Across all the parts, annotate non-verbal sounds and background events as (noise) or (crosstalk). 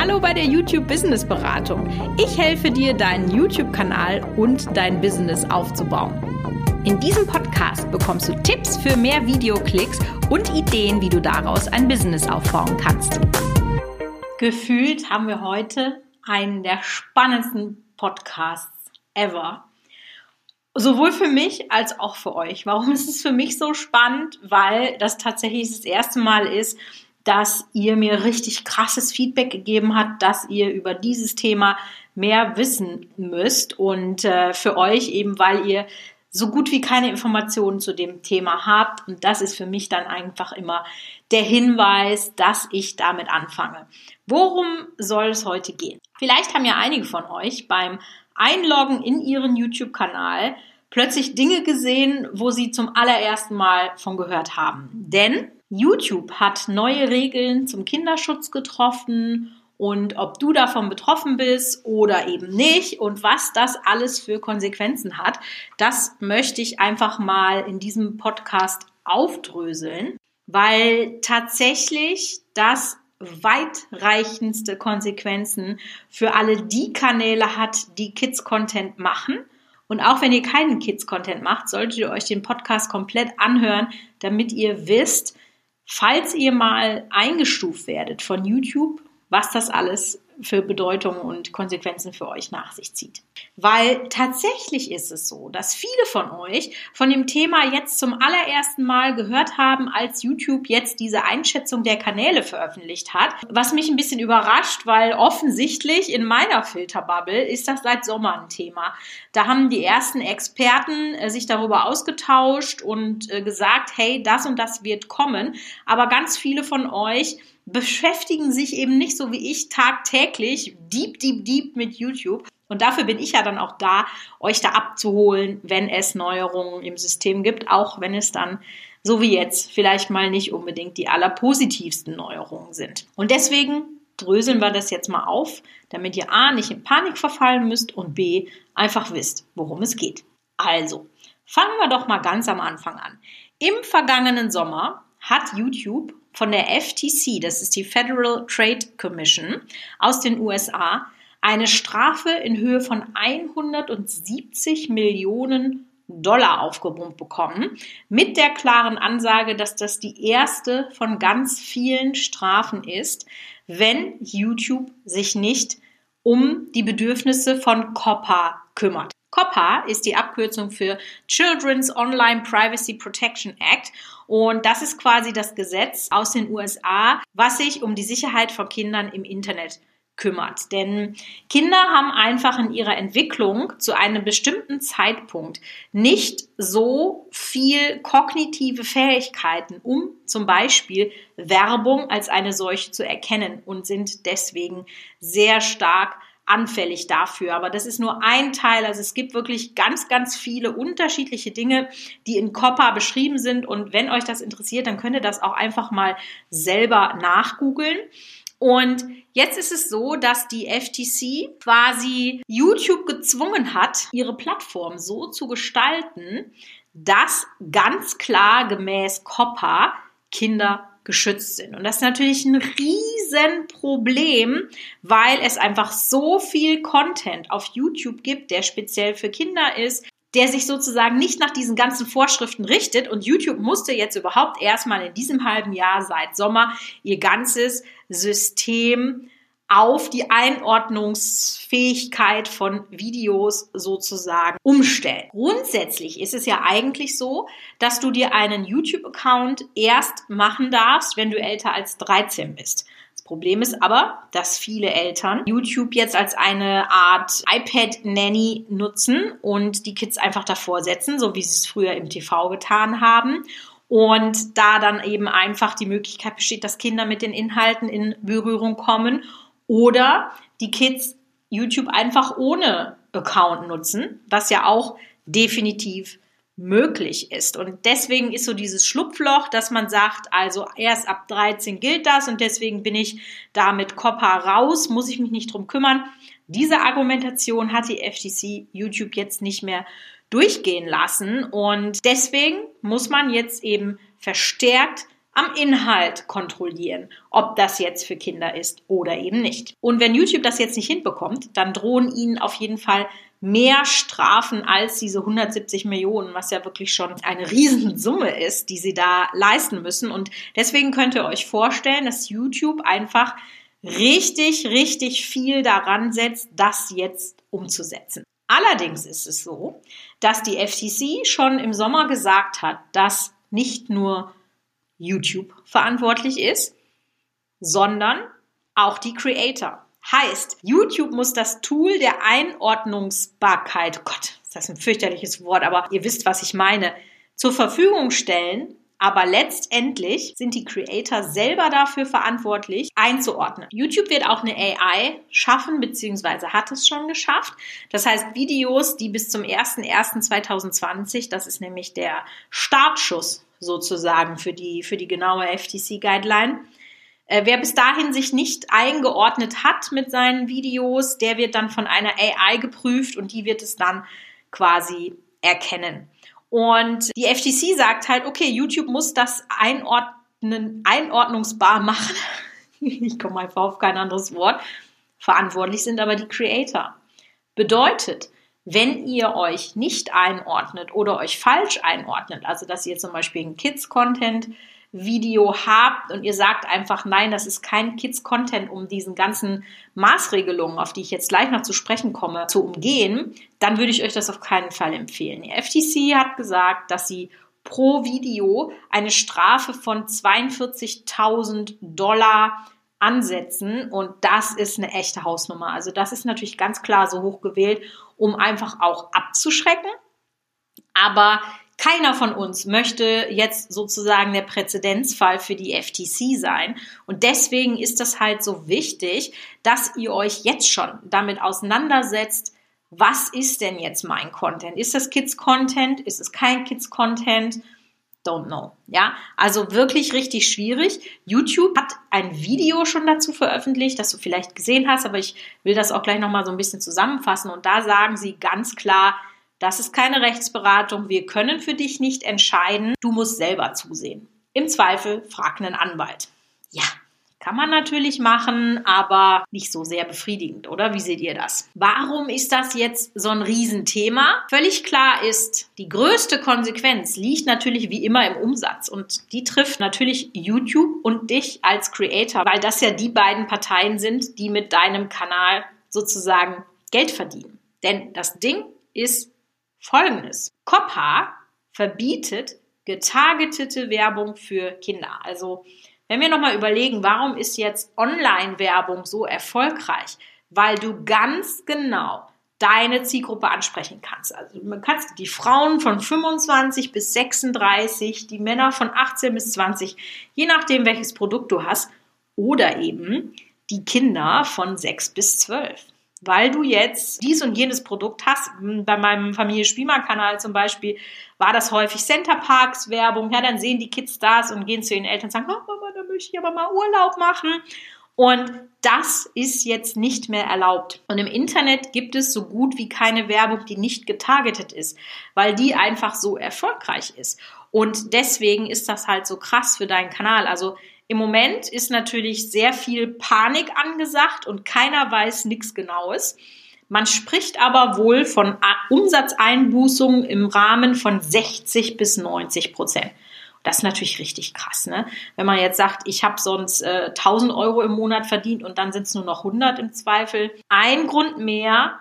Hallo bei der YouTube Business Beratung. Ich helfe dir, deinen YouTube-Kanal und dein Business aufzubauen. In diesem Podcast bekommst du Tipps für mehr Videoklicks und Ideen, wie du daraus ein Business aufbauen kannst. Gefühlt haben wir heute einen der spannendsten Podcasts ever. Sowohl für mich als auch für euch. Warum ist es für mich so spannend? Weil das tatsächlich das erste Mal ist, dass ihr mir richtig krasses Feedback gegeben habt, dass ihr über dieses Thema mehr wissen müsst und äh, für euch eben, weil ihr so gut wie keine Informationen zu dem Thema habt. Und das ist für mich dann einfach immer der Hinweis, dass ich damit anfange. Worum soll es heute gehen? Vielleicht haben ja einige von euch beim Einloggen in ihren YouTube-Kanal plötzlich Dinge gesehen, wo sie zum allerersten Mal von gehört haben. Denn YouTube hat neue Regeln zum Kinderschutz getroffen und ob du davon betroffen bist oder eben nicht und was das alles für Konsequenzen hat, das möchte ich einfach mal in diesem Podcast aufdröseln, weil tatsächlich das weitreichendste Konsequenzen für alle die Kanäle hat, die Kids-Content machen. Und auch wenn ihr keinen Kids-Content macht, solltet ihr euch den Podcast komplett anhören, damit ihr wisst, falls ihr mal eingestuft werdet von YouTube, was das alles für Bedeutung und Konsequenzen für euch nach sich zieht. Weil tatsächlich ist es so, dass viele von euch von dem Thema jetzt zum allerersten Mal gehört haben, als YouTube jetzt diese Einschätzung der Kanäle veröffentlicht hat. Was mich ein bisschen überrascht, weil offensichtlich in meiner Filterbubble ist das seit Sommer ein Thema. Da haben die ersten Experten äh, sich darüber ausgetauscht und äh, gesagt, hey, das und das wird kommen. Aber ganz viele von euch beschäftigen sich eben nicht so wie ich tagtäglich deep, deep, deep mit YouTube. Und dafür bin ich ja dann auch da, euch da abzuholen, wenn es Neuerungen im System gibt, auch wenn es dann so wie jetzt vielleicht mal nicht unbedingt die allerpositivsten Neuerungen sind. Und deswegen dröseln wir das jetzt mal auf, damit ihr A nicht in Panik verfallen müsst und B einfach wisst, worum es geht. Also, fangen wir doch mal ganz am Anfang an. Im vergangenen Sommer hat YouTube von der FTC, das ist die Federal Trade Commission aus den USA, eine Strafe in Höhe von 170 Millionen Dollar aufgebrummt bekommen, mit der klaren Ansage, dass das die erste von ganz vielen Strafen ist, wenn YouTube sich nicht um die Bedürfnisse von COPPA kümmert. COPPA ist die Abkürzung für Children's Online Privacy Protection Act und das ist quasi das Gesetz aus den USA, was sich um die Sicherheit von Kindern im Internet kümmert. Denn Kinder haben einfach in ihrer Entwicklung zu einem bestimmten Zeitpunkt nicht so viel kognitive Fähigkeiten, um zum Beispiel Werbung als eine solche zu erkennen und sind deswegen sehr stark anfällig dafür. Aber das ist nur ein Teil. Also es gibt wirklich ganz, ganz viele unterschiedliche Dinge, die in COPPA beschrieben sind. Und wenn euch das interessiert, dann könnt ihr das auch einfach mal selber nachgoogeln. Und jetzt ist es so, dass die FTC quasi YouTube gezwungen hat, ihre Plattform so zu gestalten, dass ganz klar gemäß COPPA Kinder geschützt sind. Und das ist natürlich ein Riesenproblem, weil es einfach so viel Content auf YouTube gibt, der speziell für Kinder ist, der sich sozusagen nicht nach diesen ganzen Vorschriften richtet. Und YouTube musste jetzt überhaupt erstmal in diesem halben Jahr seit Sommer ihr ganzes System auf die Einordnungsfähigkeit von Videos sozusagen umstellen. Grundsätzlich ist es ja eigentlich so, dass du dir einen YouTube-Account erst machen darfst, wenn du älter als 13 bist. Das Problem ist aber, dass viele Eltern YouTube jetzt als eine Art iPad-Nanny nutzen und die Kids einfach davor setzen, so wie sie es früher im TV getan haben und da dann eben einfach die Möglichkeit besteht, dass Kinder mit den Inhalten in Berührung kommen oder die Kids YouTube einfach ohne Account nutzen, was ja auch definitiv möglich ist. Und deswegen ist so dieses Schlupfloch, dass man sagt, also erst ab 13 gilt das und deswegen bin ich da mit COPPA raus, muss ich mich nicht drum kümmern. Diese Argumentation hat die FTC YouTube jetzt nicht mehr durchgehen lassen und deswegen muss man jetzt eben verstärkt am Inhalt kontrollieren, ob das jetzt für Kinder ist oder eben nicht. Und wenn YouTube das jetzt nicht hinbekommt, dann drohen ihnen auf jeden Fall mehr Strafen als diese 170 Millionen, was ja wirklich schon eine Riesensumme ist, die sie da leisten müssen. Und deswegen könnt ihr euch vorstellen, dass YouTube einfach richtig, richtig viel daran setzt, das jetzt umzusetzen. Allerdings ist es so, dass die FTC schon im Sommer gesagt hat, dass nicht nur YouTube verantwortlich ist, sondern auch die Creator. Heißt, YouTube muss das Tool der Einordnungsbarkeit, Gott, ist das ein fürchterliches Wort, aber ihr wisst, was ich meine, zur Verfügung stellen, aber letztendlich sind die Creator selber dafür verantwortlich, einzuordnen. YouTube wird auch eine AI schaffen, beziehungsweise hat es schon geschafft. Das heißt, Videos, die bis zum 01.01.2020, das ist nämlich der Startschuss sozusagen für die, für die genaue FTC-Guideline, äh, wer bis dahin sich nicht eingeordnet hat mit seinen Videos, der wird dann von einer AI geprüft und die wird es dann quasi erkennen. Und die FTC sagt halt, okay, YouTube muss das einordnen, einordnungsbar machen. (laughs) ich komme einfach auf kein anderes Wort. Verantwortlich sind aber die Creator. Bedeutet, wenn ihr euch nicht einordnet oder euch falsch einordnet, also dass ihr zum Beispiel einen Kids-Content Video habt und ihr sagt einfach, nein, das ist kein Kids-Content, um diesen ganzen Maßregelungen, auf die ich jetzt gleich noch zu sprechen komme, zu umgehen, dann würde ich euch das auf keinen Fall empfehlen. Die FTC hat gesagt, dass sie pro Video eine Strafe von 42.000 Dollar ansetzen und das ist eine echte Hausnummer. Also das ist natürlich ganz klar so hoch gewählt, um einfach auch abzuschrecken. Aber keiner von uns möchte jetzt sozusagen der Präzedenzfall für die FTC sein. Und deswegen ist das halt so wichtig, dass ihr euch jetzt schon damit auseinandersetzt, was ist denn jetzt mein Content? Ist das Kids Content? Ist es kein Kids Content? Don't know. Ja, also wirklich richtig schwierig. YouTube hat ein Video schon dazu veröffentlicht, das du vielleicht gesehen hast, aber ich will das auch gleich nochmal so ein bisschen zusammenfassen. Und da sagen sie ganz klar, das ist keine Rechtsberatung. Wir können für dich nicht entscheiden. Du musst selber zusehen. Im Zweifel frag einen Anwalt. Ja, kann man natürlich machen, aber nicht so sehr befriedigend, oder? Wie seht ihr das? Warum ist das jetzt so ein Riesenthema? Völlig klar ist, die größte Konsequenz liegt natürlich wie immer im Umsatz und die trifft natürlich YouTube und dich als Creator, weil das ja die beiden Parteien sind, die mit deinem Kanal sozusagen Geld verdienen. Denn das Ding ist, Folgendes. COPPA verbietet getargetete Werbung für Kinder. Also wenn wir nochmal überlegen, warum ist jetzt Online-Werbung so erfolgreich? Weil du ganz genau deine Zielgruppe ansprechen kannst. Also man kannst die Frauen von 25 bis 36, die Männer von 18 bis 20, je nachdem welches Produkt du hast, oder eben die Kinder von 6 bis 12 weil du jetzt dies und jenes Produkt hast. Bei meinem Familie Spielmann-Kanal zum Beispiel war das häufig Center Parks Werbung. Ja, dann sehen die Kids das und gehen zu ihren Eltern und sagen, oh Ich aber mal Urlaub machen. Und das ist jetzt nicht mehr erlaubt. Und im Internet gibt es so gut wie keine Werbung, die nicht getargetet ist, weil die einfach so erfolgreich ist. Und deswegen ist das halt so krass für deinen Kanal. Also im Moment ist natürlich sehr viel Panik angesagt und keiner weiß nichts Genaues. Man spricht aber wohl von Umsatzeinbußungen im Rahmen von 60 bis 90 Prozent. Das ist natürlich richtig krass, ne? Wenn man jetzt sagt, ich habe sonst äh, 1000 Euro im Monat verdient und dann sind es nur noch 100 im Zweifel. Ein Grund mehr,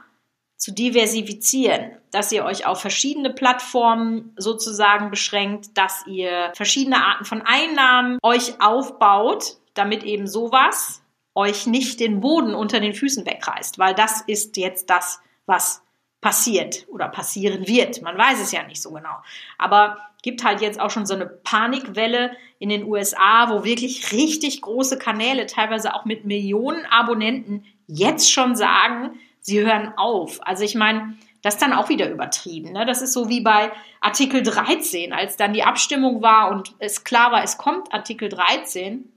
zu diversifizieren, dass ihr euch auf verschiedene Plattformen sozusagen beschränkt, dass ihr verschiedene Arten von Einnahmen euch aufbaut, damit eben sowas euch nicht den Boden unter den Füßen wegreißt, weil das ist jetzt das, was passiert oder passieren wird. Man weiß es ja nicht so genau. Aber gibt halt jetzt auch schon so eine Panikwelle in den USA, wo wirklich richtig große Kanäle, teilweise auch mit Millionen Abonnenten, jetzt schon sagen, sie hören auf. Also ich meine, das ist dann auch wieder übertrieben. Ne? Das ist so wie bei Artikel 13, als dann die Abstimmung war und es klar war, es kommt Artikel 13.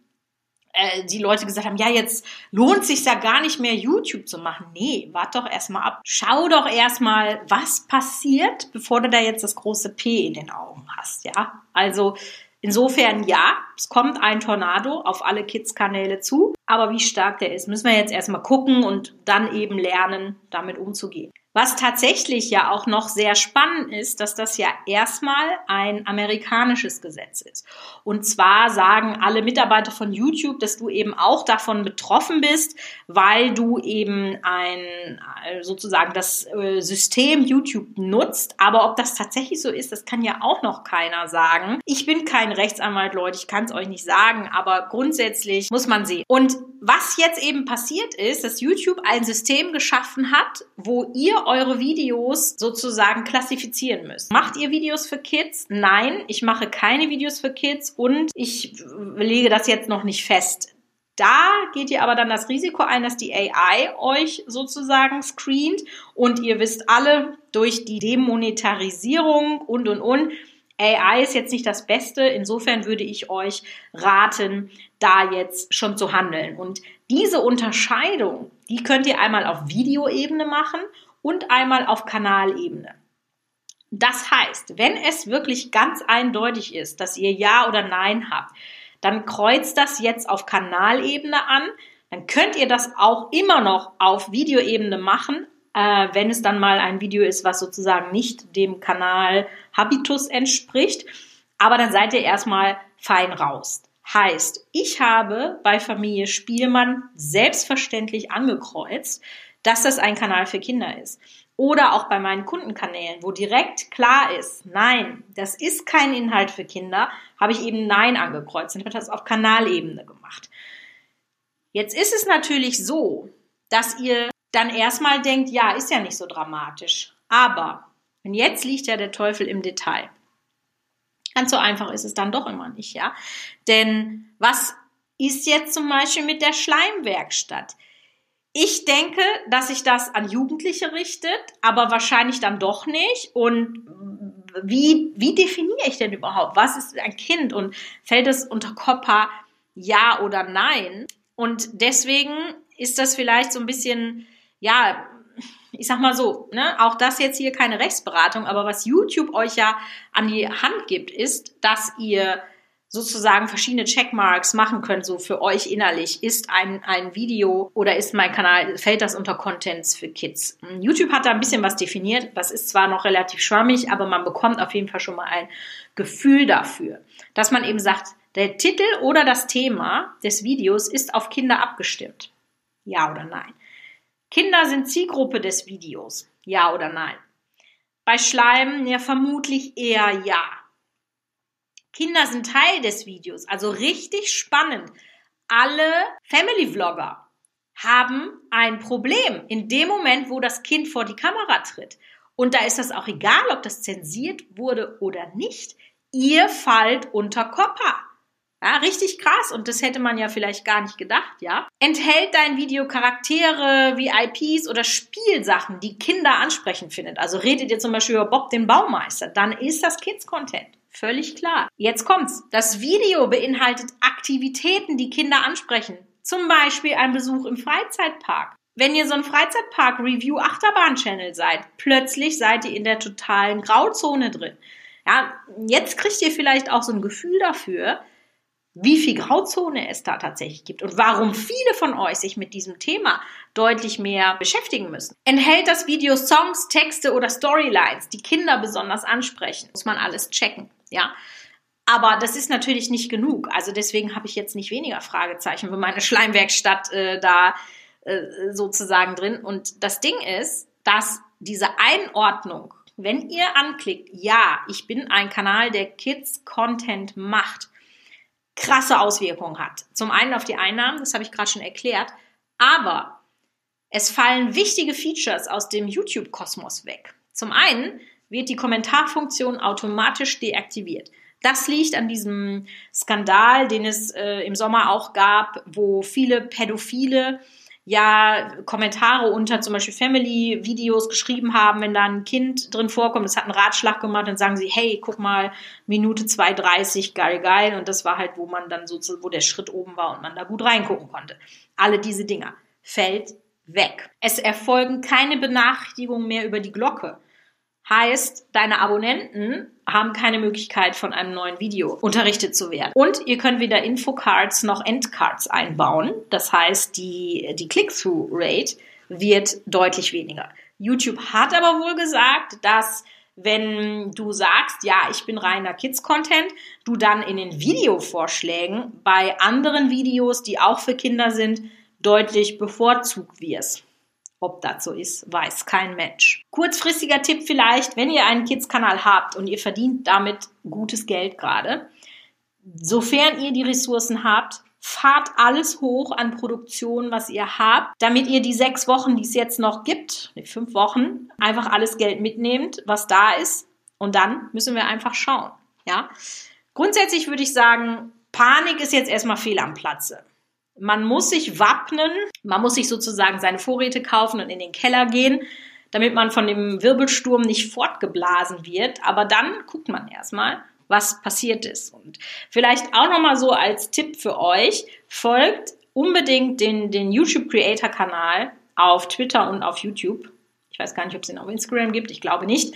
Äh, die Leute gesagt haben, ja, jetzt lohnt sich ja gar nicht mehr YouTube zu machen. Nee, wart doch erstmal ab. Schau doch erstmal, was passiert, bevor du da jetzt das große P in den Augen hast, ja? Also Insofern ja, es kommt ein Tornado auf alle Kids-Kanäle zu, aber wie stark der ist, müssen wir jetzt erstmal gucken und dann eben lernen, damit umzugehen. Was tatsächlich ja auch noch sehr spannend ist, dass das ja erstmal ein amerikanisches Gesetz ist. Und zwar sagen alle Mitarbeiter von YouTube, dass du eben auch davon betroffen bist, weil du eben ein, sozusagen das äh, System YouTube nutzt. Aber ob das tatsächlich so ist, das kann ja auch noch keiner sagen. Ich bin kein Rechtsanwalt, Leute, ich kann es euch nicht sagen, aber grundsätzlich muss man sehen. Und was jetzt eben passiert ist, dass YouTube ein System geschaffen hat, wo ihr eure Videos sozusagen klassifizieren müsst. Macht ihr Videos für Kids? Nein, ich mache keine Videos für Kids und ich lege das jetzt noch nicht fest. Da geht ihr aber dann das Risiko ein, dass die AI euch sozusagen screent und ihr wisst alle durch die Demonetarisierung und und und. AI ist jetzt nicht das Beste. Insofern würde ich euch raten, da jetzt schon zu handeln. Und diese Unterscheidung, die könnt ihr einmal auf Videoebene machen und einmal auf Kanalebene. Das heißt, wenn es wirklich ganz eindeutig ist, dass ihr Ja oder Nein habt, dann kreuzt das jetzt auf Kanalebene an. Dann könnt ihr das auch immer noch auf Videoebene machen, äh, wenn es dann mal ein Video ist, was sozusagen nicht dem Kanal Habitus entspricht. Aber dann seid ihr erstmal fein raus. Heißt, ich habe bei Familie Spielmann selbstverständlich angekreuzt, dass das ein Kanal für Kinder ist. Oder auch bei meinen Kundenkanälen, wo direkt klar ist, nein, das ist kein Inhalt für Kinder, habe ich eben Nein angekreuzt und habe das auf Kanalebene gemacht. Jetzt ist es natürlich so, dass ihr dann erstmal denkt, ja, ist ja nicht so dramatisch. Aber, und jetzt liegt ja der Teufel im Detail. Ganz so einfach ist es dann doch immer nicht, ja. Denn was ist jetzt zum Beispiel mit der Schleimwerkstatt? Ich denke, dass sich das an Jugendliche richtet, aber wahrscheinlich dann doch nicht. Und wie, wie definiere ich denn überhaupt? Was ist ein Kind? Und fällt es unter COPPA ja oder nein? Und deswegen ist das vielleicht so ein bisschen, ja, ich sag mal so, ne, auch das jetzt hier keine Rechtsberatung, aber was YouTube euch ja an die Hand gibt, ist, dass ihr sozusagen verschiedene Checkmarks machen könnt, so für euch innerlich. Ist ein, ein Video oder ist mein Kanal, fällt das unter Contents für Kids? YouTube hat da ein bisschen was definiert. Das ist zwar noch relativ schwammig, aber man bekommt auf jeden Fall schon mal ein Gefühl dafür, dass man eben sagt, der Titel oder das Thema des Videos ist auf Kinder abgestimmt. Ja oder nein? Kinder sind Zielgruppe des Videos. Ja oder nein? Bei Schleim ja vermutlich eher ja. Kinder sind Teil des Videos, also richtig spannend. Alle Family Vlogger haben ein Problem in dem Moment, wo das Kind vor die Kamera tritt. Und da ist das auch egal, ob das zensiert wurde oder nicht. Ihr fallt unter Kopper. Ja, richtig krass und das hätte man ja vielleicht gar nicht gedacht, ja. Enthält dein Video Charaktere, VIPs oder Spielsachen, die Kinder ansprechend findet? Also redet ihr zum Beispiel über Bob den Baumeister, dann ist das Kids-Content. Völlig klar. Jetzt kommt's. Das Video beinhaltet Aktivitäten, die Kinder ansprechen. Zum Beispiel ein Besuch im Freizeitpark. Wenn ihr so ein Freizeitpark-Review-Achterbahn-Channel seid, plötzlich seid ihr in der totalen Grauzone drin. Ja, jetzt kriegt ihr vielleicht auch so ein Gefühl dafür, wie viel Grauzone es da tatsächlich gibt und warum viele von euch sich mit diesem Thema deutlich mehr beschäftigen müssen. Enthält das Video Songs, Texte oder Storylines, die Kinder besonders ansprechen? Muss man alles checken, ja. Aber das ist natürlich nicht genug. Also deswegen habe ich jetzt nicht weniger Fragezeichen für meine Schleimwerkstatt äh, da äh, sozusagen drin. Und das Ding ist, dass diese Einordnung, wenn ihr anklickt, ja, ich bin ein Kanal, der Kids Content macht, krasse Auswirkungen hat. Zum einen auf die Einnahmen, das habe ich gerade schon erklärt, aber es fallen wichtige Features aus dem YouTube-Kosmos weg. Zum einen wird die Kommentarfunktion automatisch deaktiviert. Das liegt an diesem Skandal, den es äh, im Sommer auch gab, wo viele Pädophile ja Kommentare unter zum Beispiel Family-Videos geschrieben haben, wenn da ein Kind drin vorkommt, es hat einen Ratschlag gemacht, dann sagen sie, hey, guck mal, Minute 2,30, geil, geil. Und das war halt, wo man dann so, wo der Schritt oben war und man da gut reingucken konnte. Alle diese Dinger. Fällt weg. Es erfolgen keine Benachrichtigungen mehr über die Glocke. Heißt, deine Abonnenten haben keine Möglichkeit, von einem neuen Video unterrichtet zu werden. Und ihr könnt weder Infocards noch Endcards einbauen. Das heißt, die, die Click-Through-Rate wird deutlich weniger. YouTube hat aber wohl gesagt, dass wenn du sagst, ja, ich bin reiner Kids-Content, du dann in den Videovorschlägen bei anderen Videos, die auch für Kinder sind, deutlich bevorzugt wirst. Ob das so ist, weiß kein Mensch. Kurzfristiger Tipp vielleicht, wenn ihr einen Kids-Kanal habt und ihr verdient damit gutes Geld gerade, sofern ihr die Ressourcen habt, fahrt alles hoch an Produktion, was ihr habt, damit ihr die sechs Wochen, die es jetzt noch gibt, die fünf Wochen, einfach alles Geld mitnehmt, was da ist. Und dann müssen wir einfach schauen. Ja. Grundsätzlich würde ich sagen, Panik ist jetzt erstmal fehl am Platze. Man muss sich wappnen, man muss sich sozusagen seine Vorräte kaufen und in den Keller gehen, damit man von dem Wirbelsturm nicht fortgeblasen wird. Aber dann guckt man erstmal, was passiert ist. Und vielleicht auch nochmal so als Tipp für euch, folgt unbedingt den, den YouTube Creator Kanal auf Twitter und auf YouTube. Ich weiß gar nicht, ob es den auf Instagram gibt, ich glaube nicht.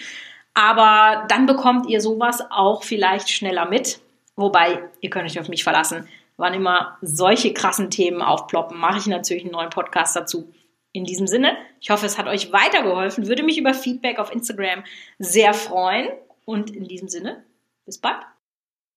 Aber dann bekommt ihr sowas auch vielleicht schneller mit. Wobei, ihr könnt euch auf mich verlassen. Wann immer solche krassen Themen aufploppen, mache ich natürlich einen neuen Podcast dazu. In diesem Sinne, ich hoffe, es hat euch weitergeholfen. Würde mich über Feedback auf Instagram sehr freuen. Und in diesem Sinne, bis bald.